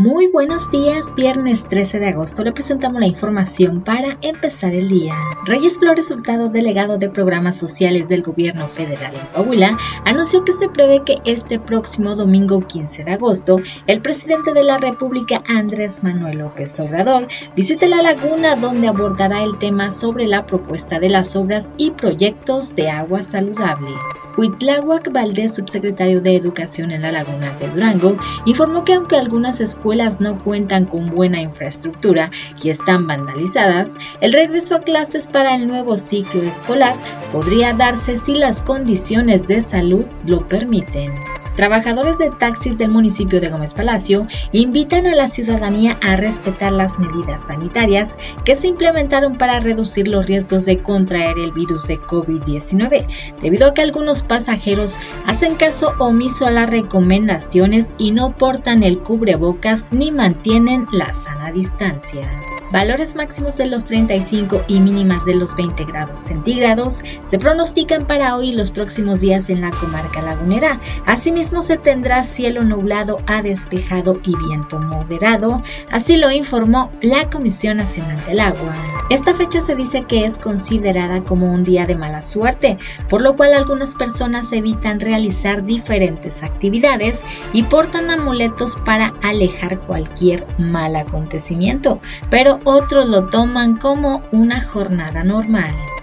Muy buenos días, viernes 13 de agosto le presentamos la información para empezar el día. Reyes Flores Hurtado, delegado de programas sociales del gobierno federal en Coahuila, anunció que se prevé que este próximo domingo 15 de agosto, el presidente de la República Andrés Manuel López Obrador visite la laguna donde abordará el tema sobre la propuesta de las obras y proyectos de agua saludable. Huitláhuac Valdés, subsecretario de Educación en la Laguna de Durango, informó que aunque algunas escuelas no cuentan con buena infraestructura y están vandalizadas, el regreso a clases para el nuevo ciclo escolar podría darse si las condiciones de salud lo permiten. Trabajadores de taxis del municipio de Gómez Palacio invitan a la ciudadanía a respetar las medidas sanitarias que se implementaron para reducir los riesgos de contraer el virus de COVID-19, debido a que algunos pasajeros hacen caso omiso a las recomendaciones y no portan el cubrebocas ni mantienen la sana distancia. Valores máximos de los 35 y mínimas de los 20 grados centígrados se pronostican para hoy y los próximos días en la comarca lagunera. Asimismo se tendrá cielo nublado a despejado y viento moderado, así lo informó la Comisión Nacional del Agua. Esta fecha se dice que es considerada como un día de mala suerte, por lo cual algunas personas evitan realizar diferentes actividades y portan amuletos para alejar cualquier mal acontecimiento, pero otros lo toman como una jornada normal.